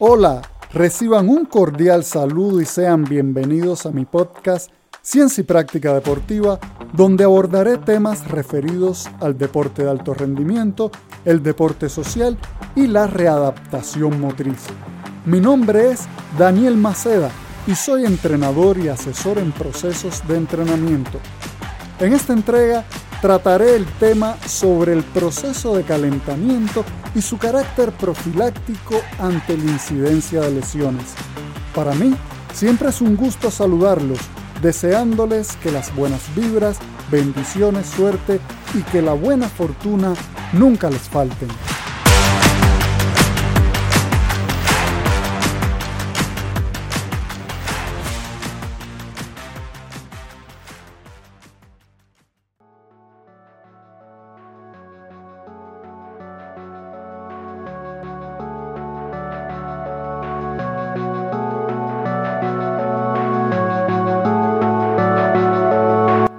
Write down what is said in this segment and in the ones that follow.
Hola, reciban un cordial saludo y sean bienvenidos a mi podcast Ciencia y Práctica Deportiva, donde abordaré temas referidos al deporte de alto rendimiento, el deporte social y la readaptación motriz. Mi nombre es Daniel Maceda y soy entrenador y asesor en procesos de entrenamiento. En esta entrega trataré el tema sobre el proceso de calentamiento y su carácter profiláctico ante la incidencia de lesiones. Para mí, siempre es un gusto saludarlos, deseándoles que las buenas vibras, bendiciones, suerte y que la buena fortuna nunca les falten.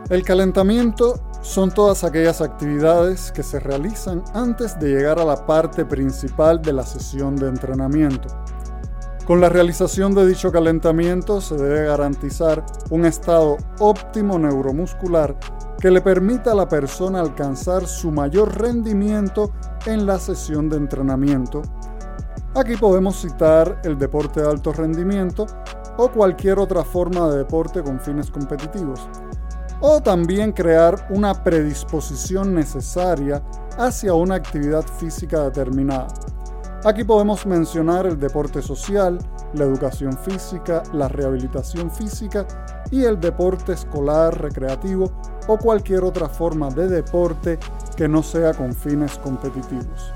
El calentamiento son todas aquellas actividades que se realizan antes de llegar a la parte principal de la sesión de entrenamiento. Con la realización de dicho calentamiento se debe garantizar un estado óptimo neuromuscular que le permita a la persona alcanzar su mayor rendimiento en la sesión de entrenamiento. Aquí podemos citar el deporte de alto rendimiento o cualquier otra forma de deporte con fines competitivos o también crear una predisposición necesaria hacia una actividad física determinada. Aquí podemos mencionar el deporte social, la educación física, la rehabilitación física y el deporte escolar, recreativo o cualquier otra forma de deporte que no sea con fines competitivos.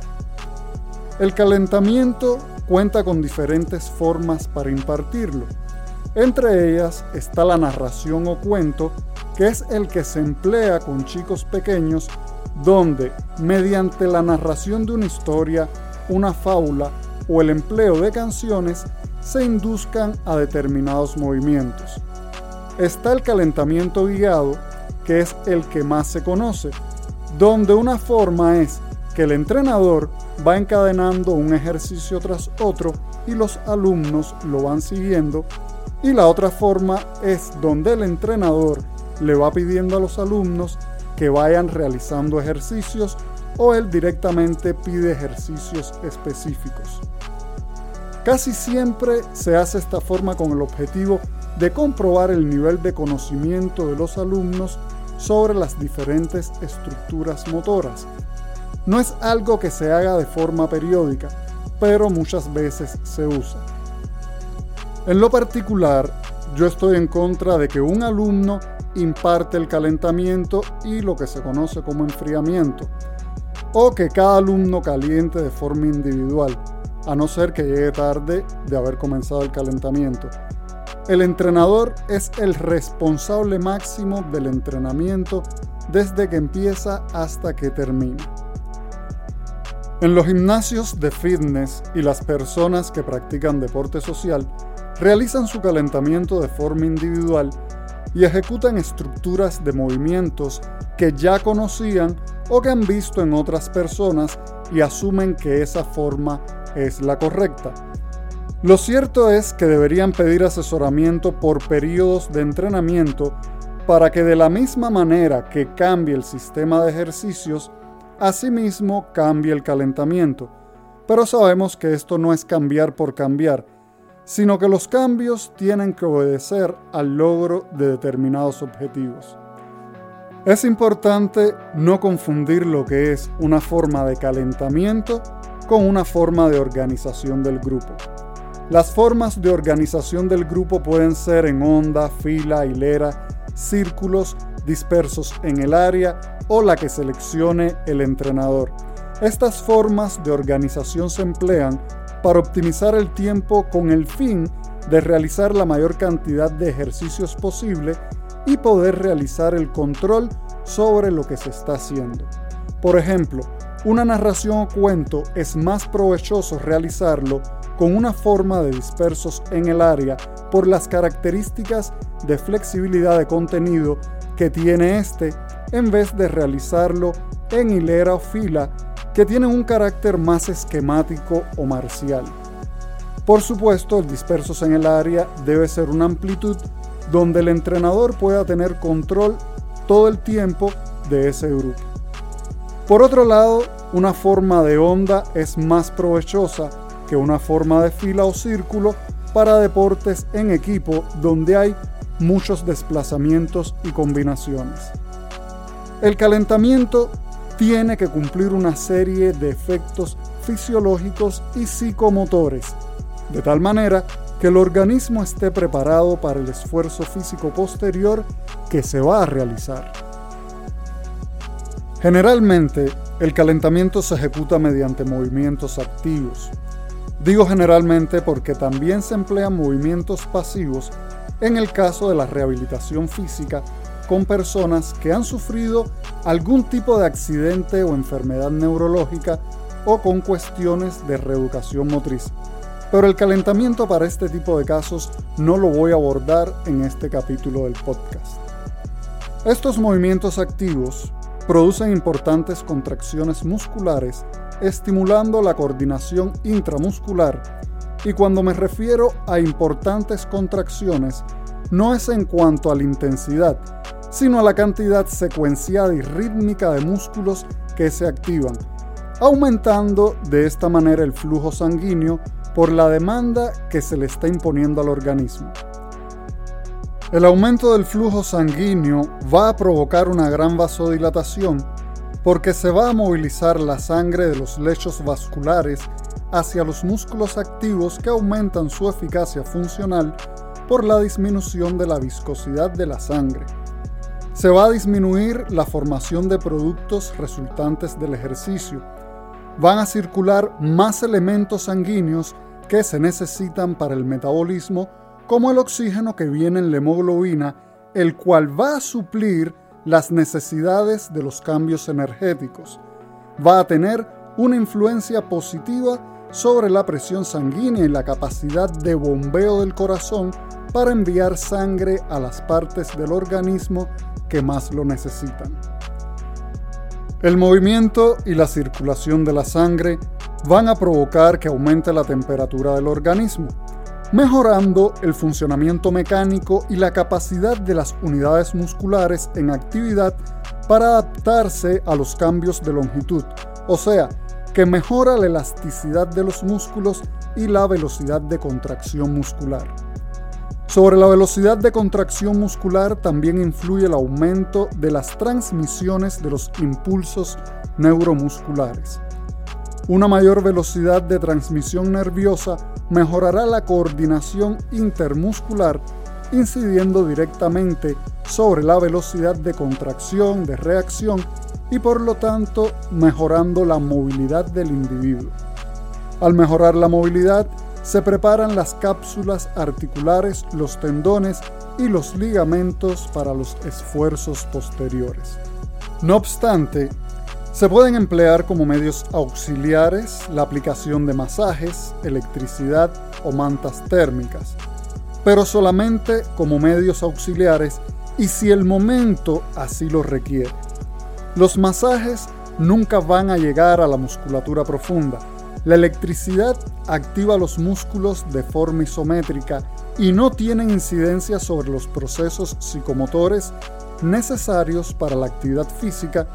El calentamiento cuenta con diferentes formas para impartirlo. Entre ellas está la narración o cuento que es el que se emplea con chicos pequeños, donde, mediante la narración de una historia, una fábula o el empleo de canciones, se induzcan a determinados movimientos. Está el calentamiento guiado, que es el que más se conoce, donde una forma es que el entrenador va encadenando un ejercicio tras otro y los alumnos lo van siguiendo, y la otra forma es donde el entrenador le va pidiendo a los alumnos que vayan realizando ejercicios o él directamente pide ejercicios específicos. Casi siempre se hace esta forma con el objetivo de comprobar el nivel de conocimiento de los alumnos sobre las diferentes estructuras motoras. No es algo que se haga de forma periódica, pero muchas veces se usa. En lo particular, yo estoy en contra de que un alumno imparte el calentamiento y lo que se conoce como enfriamiento, o que cada alumno caliente de forma individual, a no ser que llegue tarde de haber comenzado el calentamiento. El entrenador es el responsable máximo del entrenamiento desde que empieza hasta que termina. En los gimnasios de fitness y las personas que practican deporte social realizan su calentamiento de forma individual y ejecutan estructuras de movimientos que ya conocían o que han visto en otras personas y asumen que esa forma es la correcta. Lo cierto es que deberían pedir asesoramiento por periodos de entrenamiento para que de la misma manera que cambie el sistema de ejercicios, asimismo cambie el calentamiento. Pero sabemos que esto no es cambiar por cambiar, sino que los cambios tienen que obedecer al logro de determinados objetivos. Es importante no confundir lo que es una forma de calentamiento con una forma de organización del grupo. Las formas de organización del grupo pueden ser en onda, fila, hilera, círculos dispersos en el área o la que seleccione el entrenador. Estas formas de organización se emplean para optimizar el tiempo con el fin de realizar la mayor cantidad de ejercicios posible y poder realizar el control sobre lo que se está haciendo. Por ejemplo, una narración o cuento es más provechoso realizarlo con una forma de dispersos en el área por las características de flexibilidad de contenido que tiene este en vez de realizarlo en hilera o fila que tienen un carácter más esquemático o marcial. Por supuesto, el dispersos en el área debe ser una amplitud donde el entrenador pueda tener control todo el tiempo de ese grupo. Por otro lado, una forma de onda es más provechosa que una forma de fila o círculo para deportes en equipo donde hay muchos desplazamientos y combinaciones. El calentamiento tiene que cumplir una serie de efectos fisiológicos y psicomotores, de tal manera que el organismo esté preparado para el esfuerzo físico posterior que se va a realizar. Generalmente, el calentamiento se ejecuta mediante movimientos activos. Digo generalmente porque también se emplean movimientos pasivos en el caso de la rehabilitación física con personas que han sufrido algún tipo de accidente o enfermedad neurológica o con cuestiones de reeducación motriz. Pero el calentamiento para este tipo de casos no lo voy a abordar en este capítulo del podcast. Estos movimientos activos producen importantes contracciones musculares, estimulando la coordinación intramuscular. Y cuando me refiero a importantes contracciones, no es en cuanto a la intensidad, sino a la cantidad secuenciada y rítmica de músculos que se activan, aumentando de esta manera el flujo sanguíneo por la demanda que se le está imponiendo al organismo. El aumento del flujo sanguíneo va a provocar una gran vasodilatación porque se va a movilizar la sangre de los lechos vasculares hacia los músculos activos que aumentan su eficacia funcional por la disminución de la viscosidad de la sangre. Se va a disminuir la formación de productos resultantes del ejercicio. Van a circular más elementos sanguíneos que se necesitan para el metabolismo como el oxígeno que viene en la hemoglobina, el cual va a suplir las necesidades de los cambios energéticos. Va a tener una influencia positiva sobre la presión sanguínea y la capacidad de bombeo del corazón para enviar sangre a las partes del organismo que más lo necesitan. El movimiento y la circulación de la sangre van a provocar que aumente la temperatura del organismo, mejorando el funcionamiento mecánico y la capacidad de las unidades musculares en actividad para adaptarse a los cambios de longitud, o sea, que mejora la elasticidad de los músculos y la velocidad de contracción muscular. Sobre la velocidad de contracción muscular también influye el aumento de las transmisiones de los impulsos neuromusculares. Una mayor velocidad de transmisión nerviosa mejorará la coordinación intermuscular, incidiendo directamente sobre la velocidad de contracción, de reacción y por lo tanto mejorando la movilidad del individuo. Al mejorar la movilidad, se preparan las cápsulas articulares, los tendones y los ligamentos para los esfuerzos posteriores. No obstante, se pueden emplear como medios auxiliares la aplicación de masajes, electricidad o mantas térmicas, pero solamente como medios auxiliares y si el momento así lo requiere. Los masajes nunca van a llegar a la musculatura profunda. La electricidad activa los músculos de forma isométrica y no tienen incidencia sobre los procesos psicomotores necesarios para la actividad física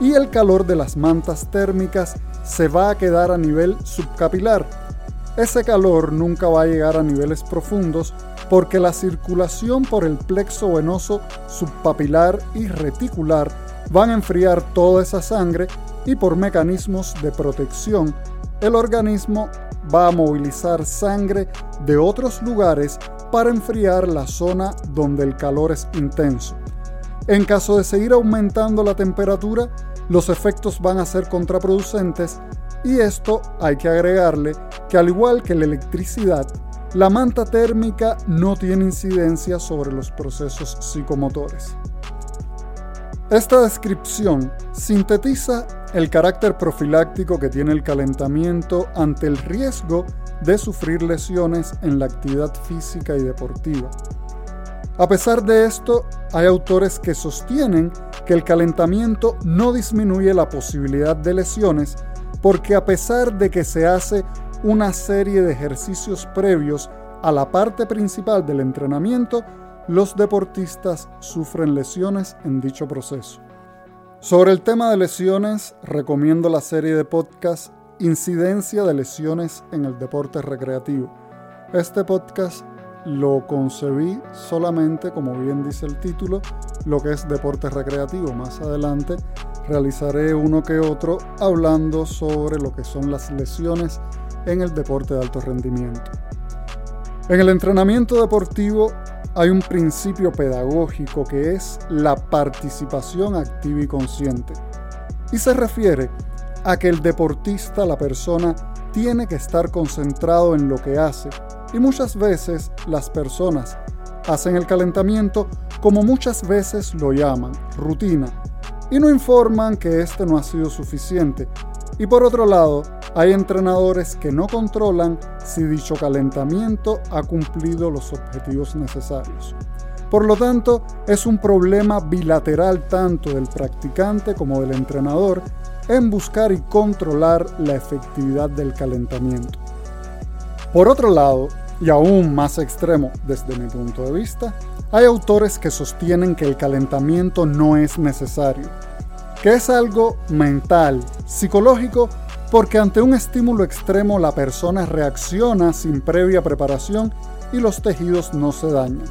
y el calor de las mantas térmicas se va a quedar a nivel subcapilar. Ese calor nunca va a llegar a niveles profundos porque la circulación por el plexo venoso subpapilar y reticular van a enfriar toda esa sangre y por mecanismos de protección el organismo va a movilizar sangre de otros lugares para enfriar la zona donde el calor es intenso. En caso de seguir aumentando la temperatura, los efectos van a ser contraproducentes y esto hay que agregarle que al igual que la electricidad, la manta térmica no tiene incidencia sobre los procesos psicomotores. Esta descripción sintetiza el carácter profiláctico que tiene el calentamiento ante el riesgo de sufrir lesiones en la actividad física y deportiva. A pesar de esto, hay autores que sostienen que el calentamiento no disminuye la posibilidad de lesiones porque a pesar de que se hace una serie de ejercicios previos a la parte principal del entrenamiento, los deportistas sufren lesiones en dicho proceso. Sobre el tema de lesiones, recomiendo la serie de podcast Incidencia de lesiones en el deporte recreativo. Este podcast lo concebí solamente, como bien dice el título, lo que es deporte recreativo. Más adelante realizaré uno que otro hablando sobre lo que son las lesiones en el deporte de alto rendimiento. En el entrenamiento deportivo hay un principio pedagógico que es la participación activa y consciente. Y se refiere a que el deportista, la persona, tiene que estar concentrado en lo que hace. Y muchas veces las personas hacen el calentamiento como muchas veces lo llaman, rutina, y no informan que este no ha sido suficiente. Y por otro lado, hay entrenadores que no controlan si dicho calentamiento ha cumplido los objetivos necesarios. Por lo tanto, es un problema bilateral tanto del practicante como del entrenador en buscar y controlar la efectividad del calentamiento. Por otro lado, y aún más extremo desde mi punto de vista, hay autores que sostienen que el calentamiento no es necesario, que es algo mental, psicológico, porque ante un estímulo extremo la persona reacciona sin previa preparación y los tejidos no se dañan.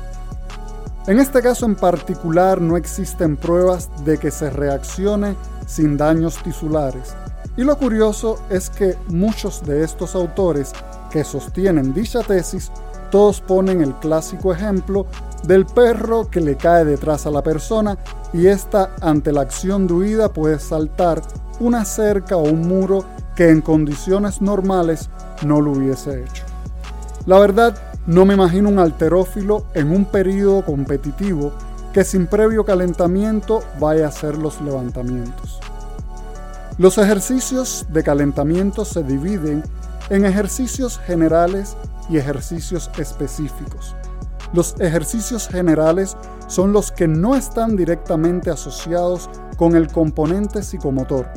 En este caso en particular no existen pruebas de que se reaccione sin daños tisulares. Y lo curioso es que muchos de estos autores que sostienen dicha tesis, todos ponen el clásico ejemplo del perro que le cae detrás a la persona y ésta ante la acción de huida puede saltar una cerca o un muro que en condiciones normales no lo hubiese hecho. La verdad, no me imagino un alterófilo en un periodo competitivo que sin previo calentamiento vaya a hacer los levantamientos. Los ejercicios de calentamiento se dividen en ejercicios generales y ejercicios específicos. Los ejercicios generales son los que no están directamente asociados con el componente psicomotor.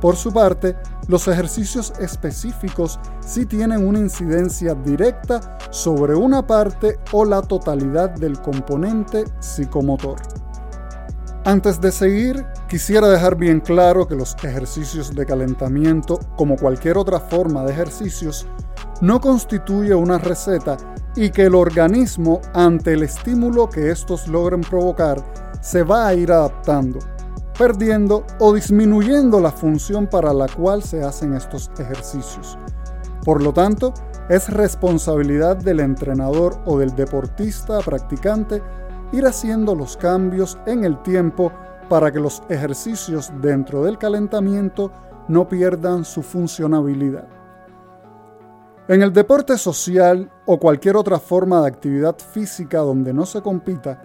Por su parte, los ejercicios específicos sí tienen una incidencia directa sobre una parte o la totalidad del componente psicomotor. Antes de seguir, quisiera dejar bien claro que los ejercicios de calentamiento, como cualquier otra forma de ejercicios, no constituye una receta y que el organismo, ante el estímulo que estos logren provocar, se va a ir adaptando, perdiendo o disminuyendo la función para la cual se hacen estos ejercicios. Por lo tanto, es responsabilidad del entrenador o del deportista practicante ir haciendo los cambios en el tiempo para que los ejercicios dentro del calentamiento no pierdan su funcionabilidad. En el deporte social o cualquier otra forma de actividad física donde no se compita,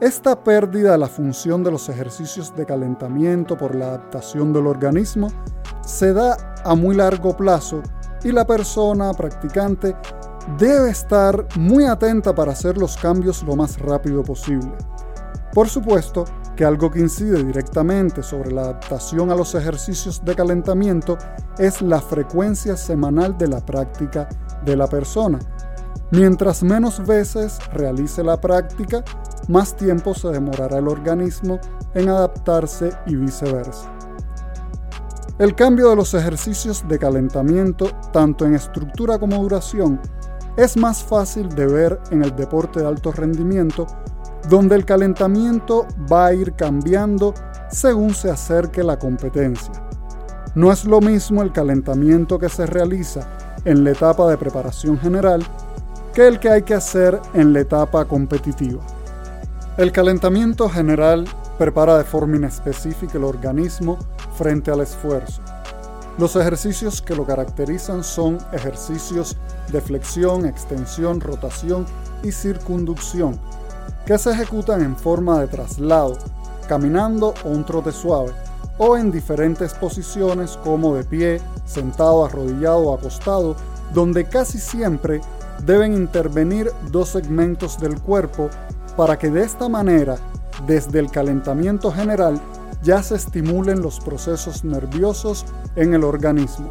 esta pérdida de la función de los ejercicios de calentamiento por la adaptación del organismo se da a muy largo plazo y la persona practicante debe estar muy atenta para hacer los cambios lo más rápido posible. Por supuesto que algo que incide directamente sobre la adaptación a los ejercicios de calentamiento es la frecuencia semanal de la práctica de la persona. Mientras menos veces realice la práctica, más tiempo se demorará el organismo en adaptarse y viceversa. El cambio de los ejercicios de calentamiento, tanto en estructura como duración, es más fácil de ver en el deporte de alto rendimiento, donde el calentamiento va a ir cambiando según se acerque la competencia. No es lo mismo el calentamiento que se realiza en la etapa de preparación general que el que hay que hacer en la etapa competitiva. El calentamiento general prepara de forma inespecífica el organismo frente al esfuerzo. Los ejercicios que lo caracterizan son ejercicios de flexión, extensión, rotación y circunducción, que se ejecutan en forma de traslado, caminando o un trote suave, o en diferentes posiciones como de pie, sentado, arrodillado o acostado, donde casi siempre deben intervenir dos segmentos del cuerpo para que de esta manera, desde el calentamiento general, ya se estimulen los procesos nerviosos en el organismo.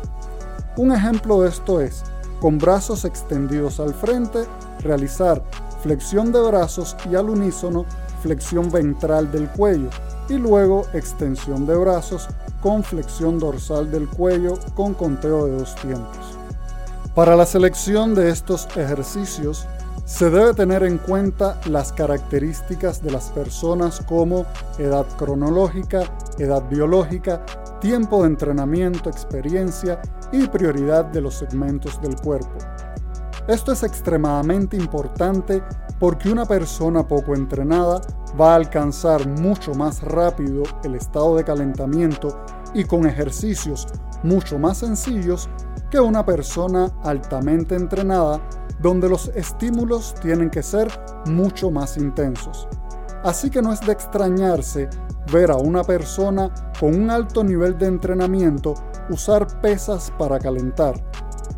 Un ejemplo de esto es, con brazos extendidos al frente, realizar flexión de brazos y al unísono flexión ventral del cuello y luego extensión de brazos con flexión dorsal del cuello con conteo de dos tiempos. Para la selección de estos ejercicios se debe tener en cuenta las características de las personas como edad cronológica, edad biológica, tiempo de entrenamiento, experiencia y prioridad de los segmentos del cuerpo. Esto es extremadamente importante porque una persona poco entrenada va a alcanzar mucho más rápido el estado de calentamiento y con ejercicios mucho más sencillos que una persona altamente entrenada donde los estímulos tienen que ser mucho más intensos. Así que no es de extrañarse ver a una persona con un alto nivel de entrenamiento usar pesas para calentar.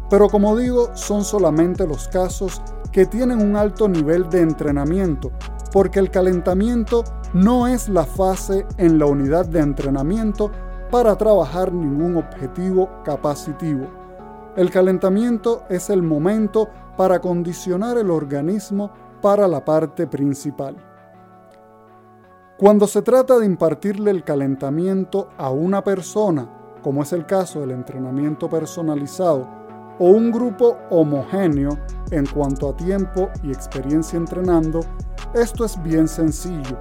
Pero como digo, son solamente los casos que tienen un alto nivel de entrenamiento, porque el calentamiento no es la fase en la unidad de entrenamiento para trabajar ningún objetivo capacitivo. El calentamiento es el momento para condicionar el organismo para la parte principal. Cuando se trata de impartirle el calentamiento a una persona, como es el caso del entrenamiento personalizado, o un grupo homogéneo en cuanto a tiempo y experiencia entrenando, esto es bien sencillo.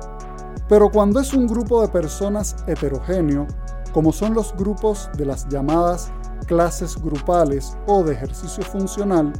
Pero cuando es un grupo de personas heterogéneo, como son los grupos de las llamadas clases grupales o de ejercicio funcional,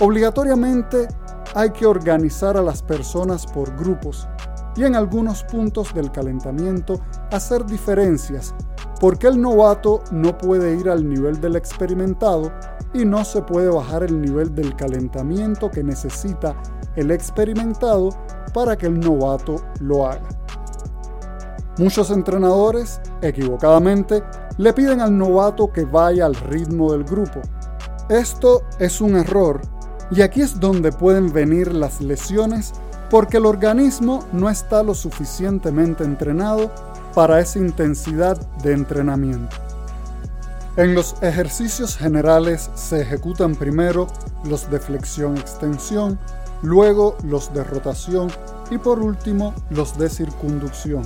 obligatoriamente hay que organizar a las personas por grupos y en algunos puntos del calentamiento hacer diferencias, porque el novato no puede ir al nivel del experimentado y no se puede bajar el nivel del calentamiento que necesita el experimentado para que el novato lo haga. Muchos entrenadores, equivocadamente, le piden al novato que vaya al ritmo del grupo. Esto es un error y aquí es donde pueden venir las lesiones porque el organismo no está lo suficientemente entrenado para esa intensidad de entrenamiento. En los ejercicios generales se ejecutan primero los de flexión-extensión, luego los de rotación y por último los de circunducción.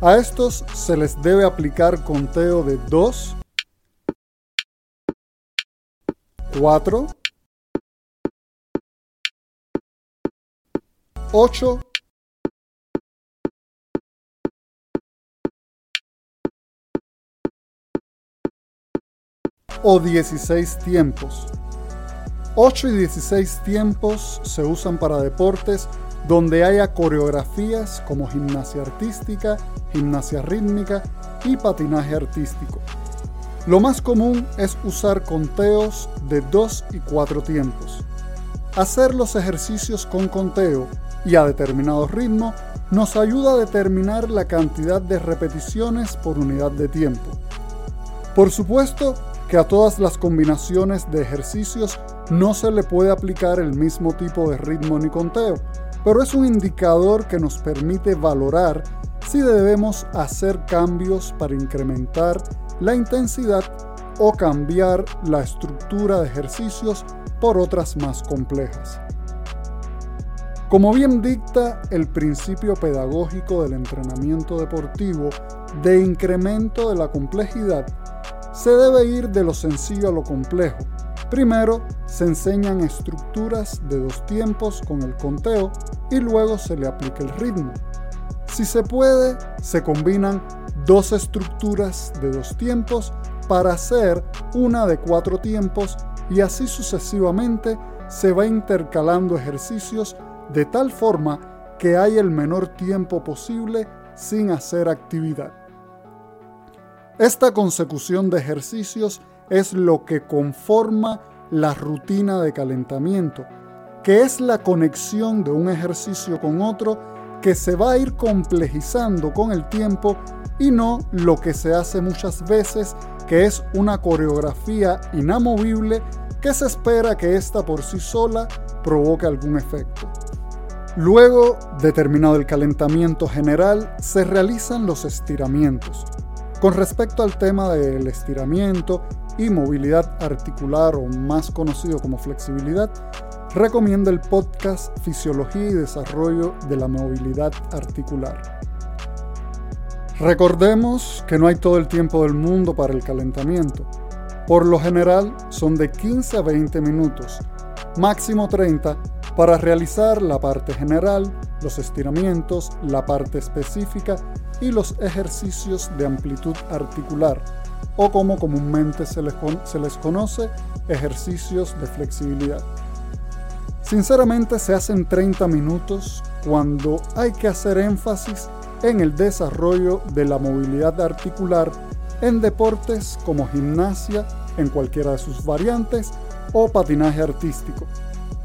A estos se les debe aplicar conteo de 2, 4, 8, o 16 tiempos. 8 y 16 tiempos se usan para deportes donde haya coreografías como gimnasia artística, gimnasia rítmica y patinaje artístico. Lo más común es usar conteos de 2 y 4 tiempos. Hacer los ejercicios con conteo y a determinado ritmo nos ayuda a determinar la cantidad de repeticiones por unidad de tiempo. Por supuesto que a todas las combinaciones de ejercicios no se le puede aplicar el mismo tipo de ritmo ni conteo, pero es un indicador que nos permite valorar si debemos hacer cambios para incrementar la intensidad o cambiar la estructura de ejercicios por otras más complejas. Como bien dicta el principio pedagógico del entrenamiento deportivo de incremento de la complejidad, se debe ir de lo sencillo a lo complejo. Primero se enseñan estructuras de dos tiempos con el conteo y luego se le aplica el ritmo. Si se puede, se combinan dos estructuras de dos tiempos para hacer una de cuatro tiempos y así sucesivamente se va intercalando ejercicios de tal forma que hay el menor tiempo posible sin hacer actividad. Esta consecución de ejercicios es lo que conforma la rutina de calentamiento, que es la conexión de un ejercicio con otro que se va a ir complejizando con el tiempo y no lo que se hace muchas veces, que es una coreografía inamovible que se espera que ésta por sí sola provoque algún efecto. Luego, determinado el calentamiento general, se realizan los estiramientos. Con respecto al tema del estiramiento y movilidad articular o más conocido como flexibilidad, recomiendo el podcast Fisiología y Desarrollo de la Movilidad Articular. Recordemos que no hay todo el tiempo del mundo para el calentamiento. Por lo general son de 15 a 20 minutos, máximo 30 para realizar la parte general, los estiramientos, la parte específica y los ejercicios de amplitud articular, o como comúnmente se les, conoce, ejercicios de flexibilidad. Sinceramente se hacen 30 minutos cuando hay que hacer énfasis en el desarrollo de la movilidad articular en deportes como gimnasia en cualquiera de sus variantes o patinaje artístico.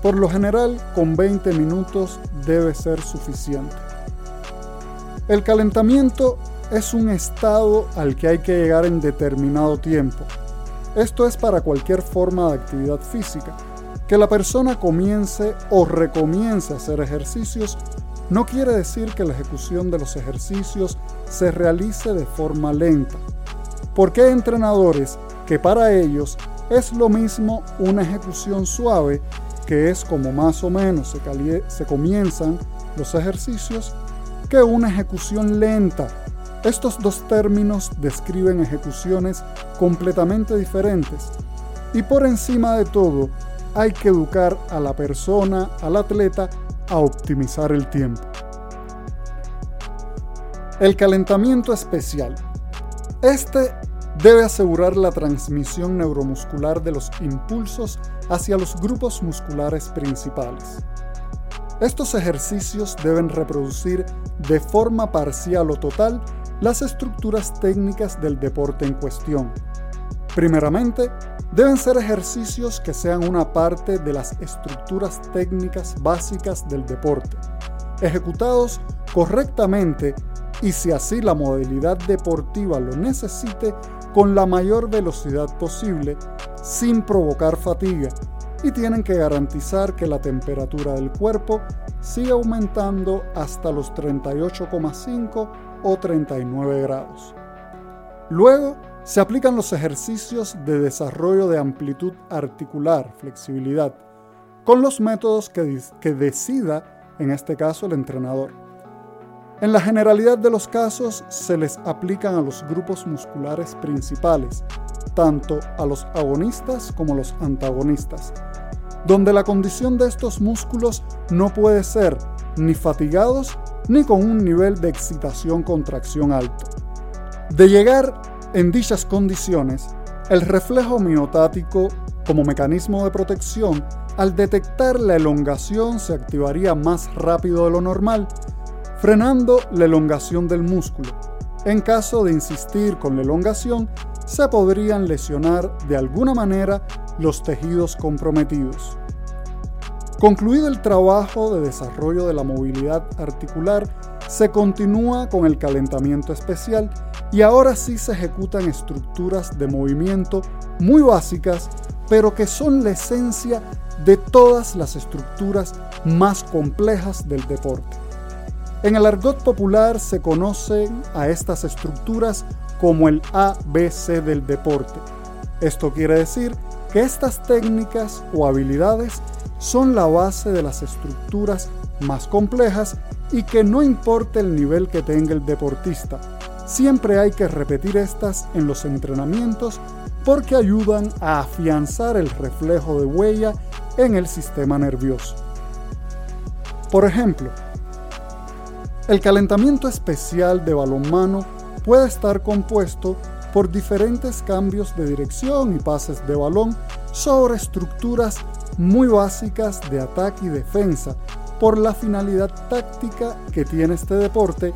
Por lo general, con 20 minutos debe ser suficiente. El calentamiento es un estado al que hay que llegar en determinado tiempo. Esto es para cualquier forma de actividad física. Que la persona comience o recomience a hacer ejercicios no quiere decir que la ejecución de los ejercicios se realice de forma lenta, porque hay entrenadores que para ellos es lo mismo una ejecución suave, que es como más o menos se, se comienzan los ejercicios, que una ejecución lenta. Estos dos términos describen ejecuciones completamente diferentes y por encima de todo hay que educar a la persona, al atleta, a optimizar el tiempo. El calentamiento especial. Este debe asegurar la transmisión neuromuscular de los impulsos hacia los grupos musculares principales. Estos ejercicios deben reproducir de forma parcial o total las estructuras técnicas del deporte en cuestión. Primeramente, deben ser ejercicios que sean una parte de las estructuras técnicas básicas del deporte, ejecutados correctamente y si así la modalidad deportiva lo necesite, con la mayor velocidad posible, sin provocar fatiga, y tienen que garantizar que la temperatura del cuerpo siga aumentando hasta los 38,5 o 39 grados. Luego, se aplican los ejercicios de desarrollo de amplitud articular, flexibilidad, con los métodos que, que decida, en este caso, el entrenador. En la generalidad de los casos se les aplican a los grupos musculares principales, tanto a los agonistas como a los antagonistas, donde la condición de estos músculos no puede ser ni fatigados ni con un nivel de excitación-contracción alto. De llegar en dichas condiciones, el reflejo miotático como mecanismo de protección, al detectar la elongación se activaría más rápido de lo normal, frenando la elongación del músculo. En caso de insistir con la elongación, se podrían lesionar de alguna manera los tejidos comprometidos. Concluido el trabajo de desarrollo de la movilidad articular, se continúa con el calentamiento especial y ahora sí se ejecutan estructuras de movimiento muy básicas, pero que son la esencia de todas las estructuras más complejas del deporte. En el argot popular se conocen a estas estructuras como el ABC del deporte. Esto quiere decir que estas técnicas o habilidades son la base de las estructuras más complejas y que no importa el nivel que tenga el deportista, siempre hay que repetir estas en los entrenamientos porque ayudan a afianzar el reflejo de huella en el sistema nervioso. Por ejemplo, el calentamiento especial de balonmano puede estar compuesto por diferentes cambios de dirección y pases de balón sobre estructuras muy básicas de ataque y defensa por la finalidad táctica que tiene este deporte,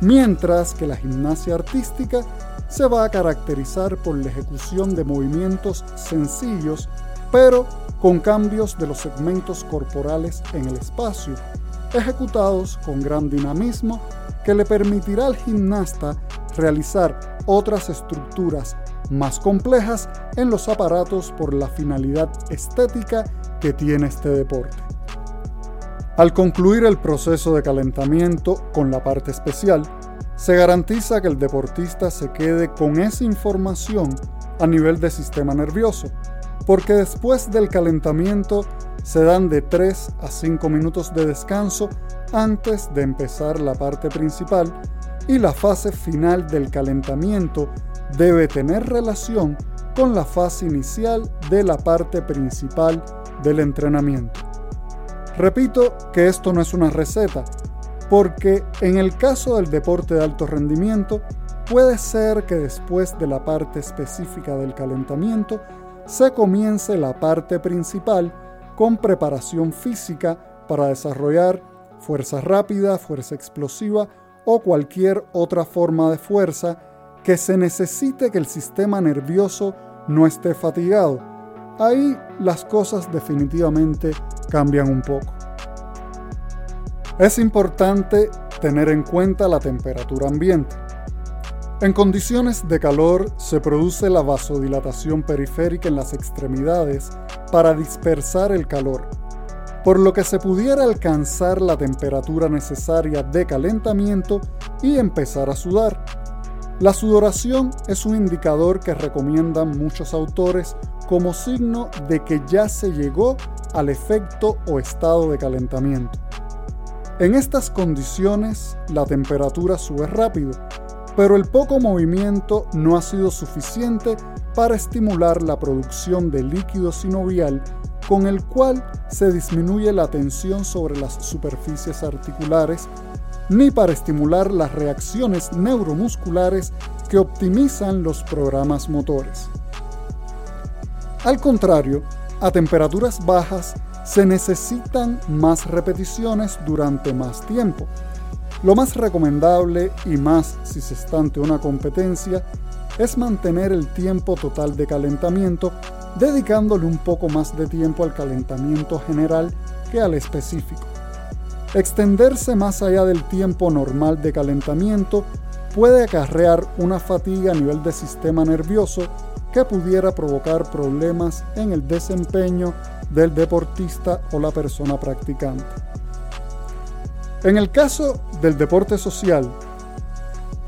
mientras que la gimnasia artística se va a caracterizar por la ejecución de movimientos sencillos, pero con cambios de los segmentos corporales en el espacio, ejecutados con gran dinamismo que le permitirá al gimnasta realizar otras estructuras más complejas en los aparatos por la finalidad estética que tiene este deporte. Al concluir el proceso de calentamiento con la parte especial, se garantiza que el deportista se quede con esa información a nivel de sistema nervioso, porque después del calentamiento se dan de 3 a 5 minutos de descanso antes de empezar la parte principal y la fase final del calentamiento debe tener relación con la fase inicial de la parte principal del entrenamiento. Repito que esto no es una receta, porque en el caso del deporte de alto rendimiento, puede ser que después de la parte específica del calentamiento se comience la parte principal con preparación física para desarrollar fuerza rápida, fuerza explosiva o cualquier otra forma de fuerza que se necesite que el sistema nervioso no esté fatigado. Ahí las cosas definitivamente cambian un poco. Es importante tener en cuenta la temperatura ambiente. En condiciones de calor se produce la vasodilatación periférica en las extremidades para dispersar el calor, por lo que se pudiera alcanzar la temperatura necesaria de calentamiento y empezar a sudar. La sudoración es un indicador que recomiendan muchos autores como signo de que ya se llegó al efecto o estado de calentamiento. En estas condiciones la temperatura sube rápido, pero el poco movimiento no ha sido suficiente para estimular la producción de líquido sinovial con el cual se disminuye la tensión sobre las superficies articulares ni para estimular las reacciones neuromusculares que optimizan los programas motores. Al contrario, a temperaturas bajas se necesitan más repeticiones durante más tiempo. Lo más recomendable, y más si se está ante una competencia, es mantener el tiempo total de calentamiento, dedicándole un poco más de tiempo al calentamiento general que al específico. Extenderse más allá del tiempo normal de calentamiento puede acarrear una fatiga a nivel de sistema nervioso que pudiera provocar problemas en el desempeño del deportista o la persona practicante. En el caso del deporte social,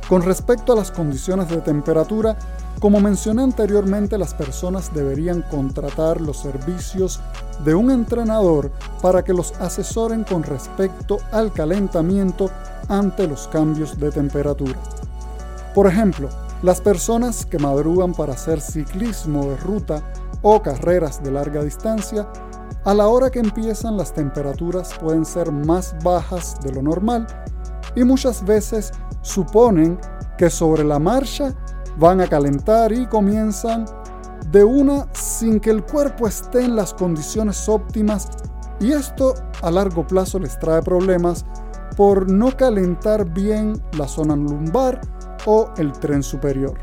con respecto a las condiciones de temperatura, como mencioné anteriormente, las personas deberían contratar los servicios de un entrenador para que los asesoren con respecto al calentamiento ante los cambios de temperatura. Por ejemplo, las personas que madrugan para hacer ciclismo de ruta o carreras de larga distancia, a la hora que empiezan las temperaturas pueden ser más bajas de lo normal y muchas veces suponen que sobre la marcha van a calentar y comienzan de una sin que el cuerpo esté en las condiciones óptimas y esto a largo plazo les trae problemas por no calentar bien la zona lumbar o el tren superior.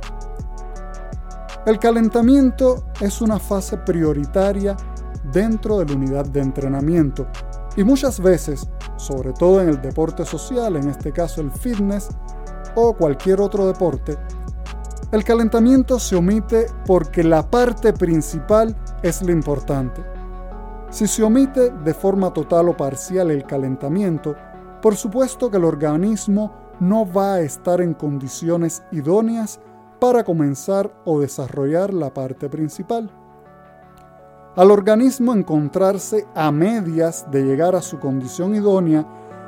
El calentamiento es una fase prioritaria dentro de la unidad de entrenamiento y muchas veces, sobre todo en el deporte social, en este caso el fitness o cualquier otro deporte, el calentamiento se omite porque la parte principal es lo importante. Si se omite de forma total o parcial el calentamiento, por supuesto que el organismo no va a estar en condiciones idóneas para comenzar o desarrollar la parte principal. Al organismo encontrarse a medias de llegar a su condición idónea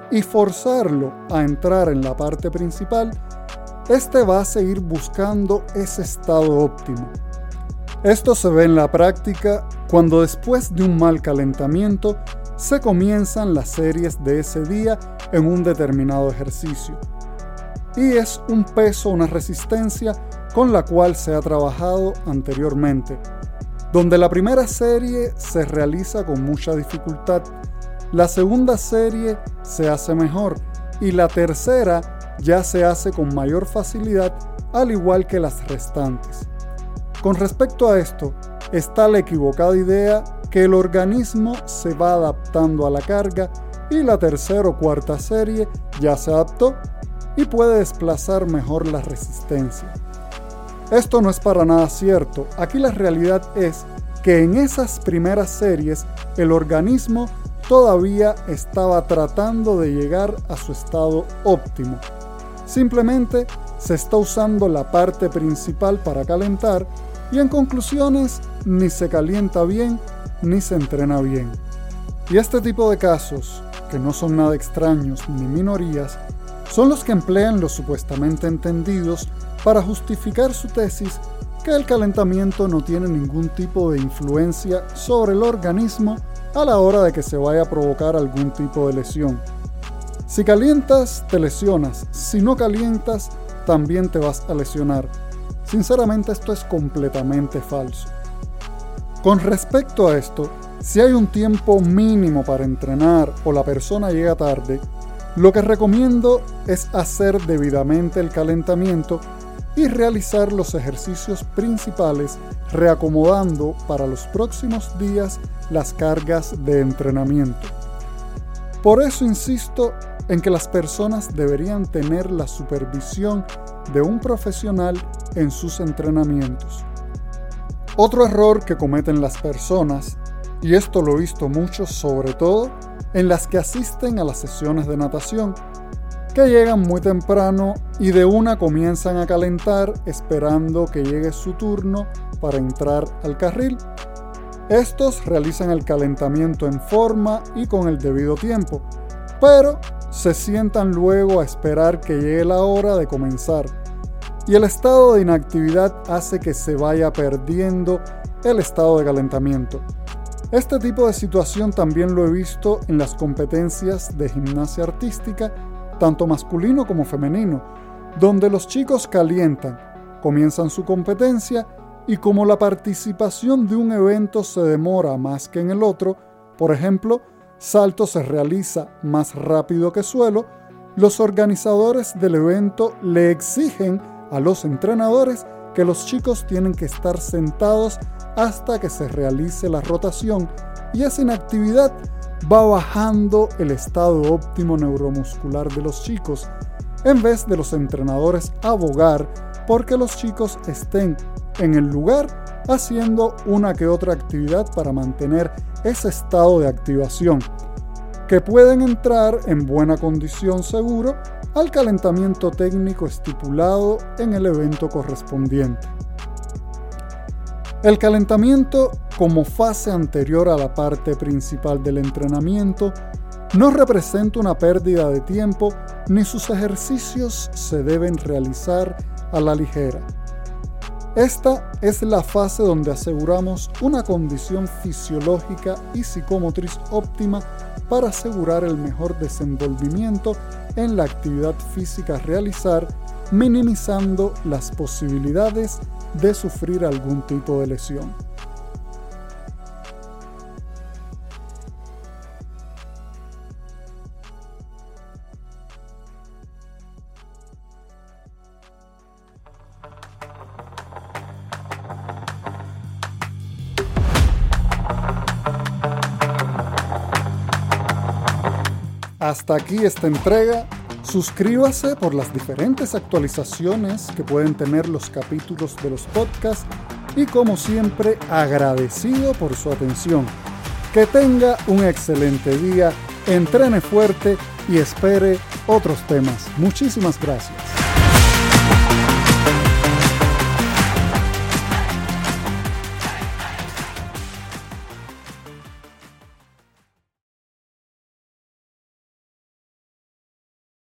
y forzarlo a entrar en la parte principal, este va a seguir buscando ese estado óptimo. Esto se ve en la práctica cuando después de un mal calentamiento se comienzan las series de ese día en un determinado ejercicio. Y es un peso, una resistencia con la cual se ha trabajado anteriormente, donde la primera serie se realiza con mucha dificultad, la segunda serie se hace mejor y la tercera ya se hace con mayor facilidad, al igual que las restantes. Con respecto a esto, está la equivocada idea que el organismo se va adaptando a la carga y la tercera o cuarta serie ya se adaptó y puede desplazar mejor la resistencia. Esto no es para nada cierto, aquí la realidad es que en esas primeras series el organismo todavía estaba tratando de llegar a su estado óptimo Simplemente se está usando la parte principal para calentar y en conclusiones ni se calienta bien ni se entrena bien. Y este tipo de casos, que no son nada extraños ni minorías, son los que emplean los supuestamente entendidos para justificar su tesis que el calentamiento no tiene ningún tipo de influencia sobre el organismo a la hora de que se vaya a provocar algún tipo de lesión. Si calientas, te lesionas. Si no calientas, también te vas a lesionar. Sinceramente esto es completamente falso. Con respecto a esto, si hay un tiempo mínimo para entrenar o la persona llega tarde, lo que recomiendo es hacer debidamente el calentamiento y realizar los ejercicios principales reacomodando para los próximos días las cargas de entrenamiento. Por eso insisto en que las personas deberían tener la supervisión de un profesional en sus entrenamientos. Otro error que cometen las personas, y esto lo he visto mucho sobre todo en las que asisten a las sesiones de natación, que llegan muy temprano y de una comienzan a calentar esperando que llegue su turno para entrar al carril. Estos realizan el calentamiento en forma y con el debido tiempo, pero se sientan luego a esperar que llegue la hora de comenzar. Y el estado de inactividad hace que se vaya perdiendo el estado de calentamiento. Este tipo de situación también lo he visto en las competencias de gimnasia artística tanto masculino como femenino, donde los chicos calientan, comienzan su competencia y como la participación de un evento se demora más que en el otro, por ejemplo, salto se realiza más rápido que suelo, los organizadores del evento le exigen a los entrenadores que los chicos tienen que estar sentados hasta que se realice la rotación y esa inactividad va bajando el estado óptimo neuromuscular de los chicos, en vez de los entrenadores abogar porque los chicos estén en el lugar haciendo una que otra actividad para mantener ese estado de activación, que pueden entrar en buena condición seguro al calentamiento técnico estipulado en el evento correspondiente. El calentamiento como fase anterior a la parte principal del entrenamiento no representa una pérdida de tiempo ni sus ejercicios se deben realizar a la ligera. Esta es la fase donde aseguramos una condición fisiológica y psicomotriz óptima para asegurar el mejor desenvolvimiento en la actividad física a realizar, minimizando las posibilidades de sufrir algún tipo de lesión. Hasta aquí esta entrega Suscríbase por las diferentes actualizaciones que pueden tener los capítulos de los podcasts y como siempre agradecido por su atención. Que tenga un excelente día, entrene fuerte y espere otros temas. Muchísimas gracias.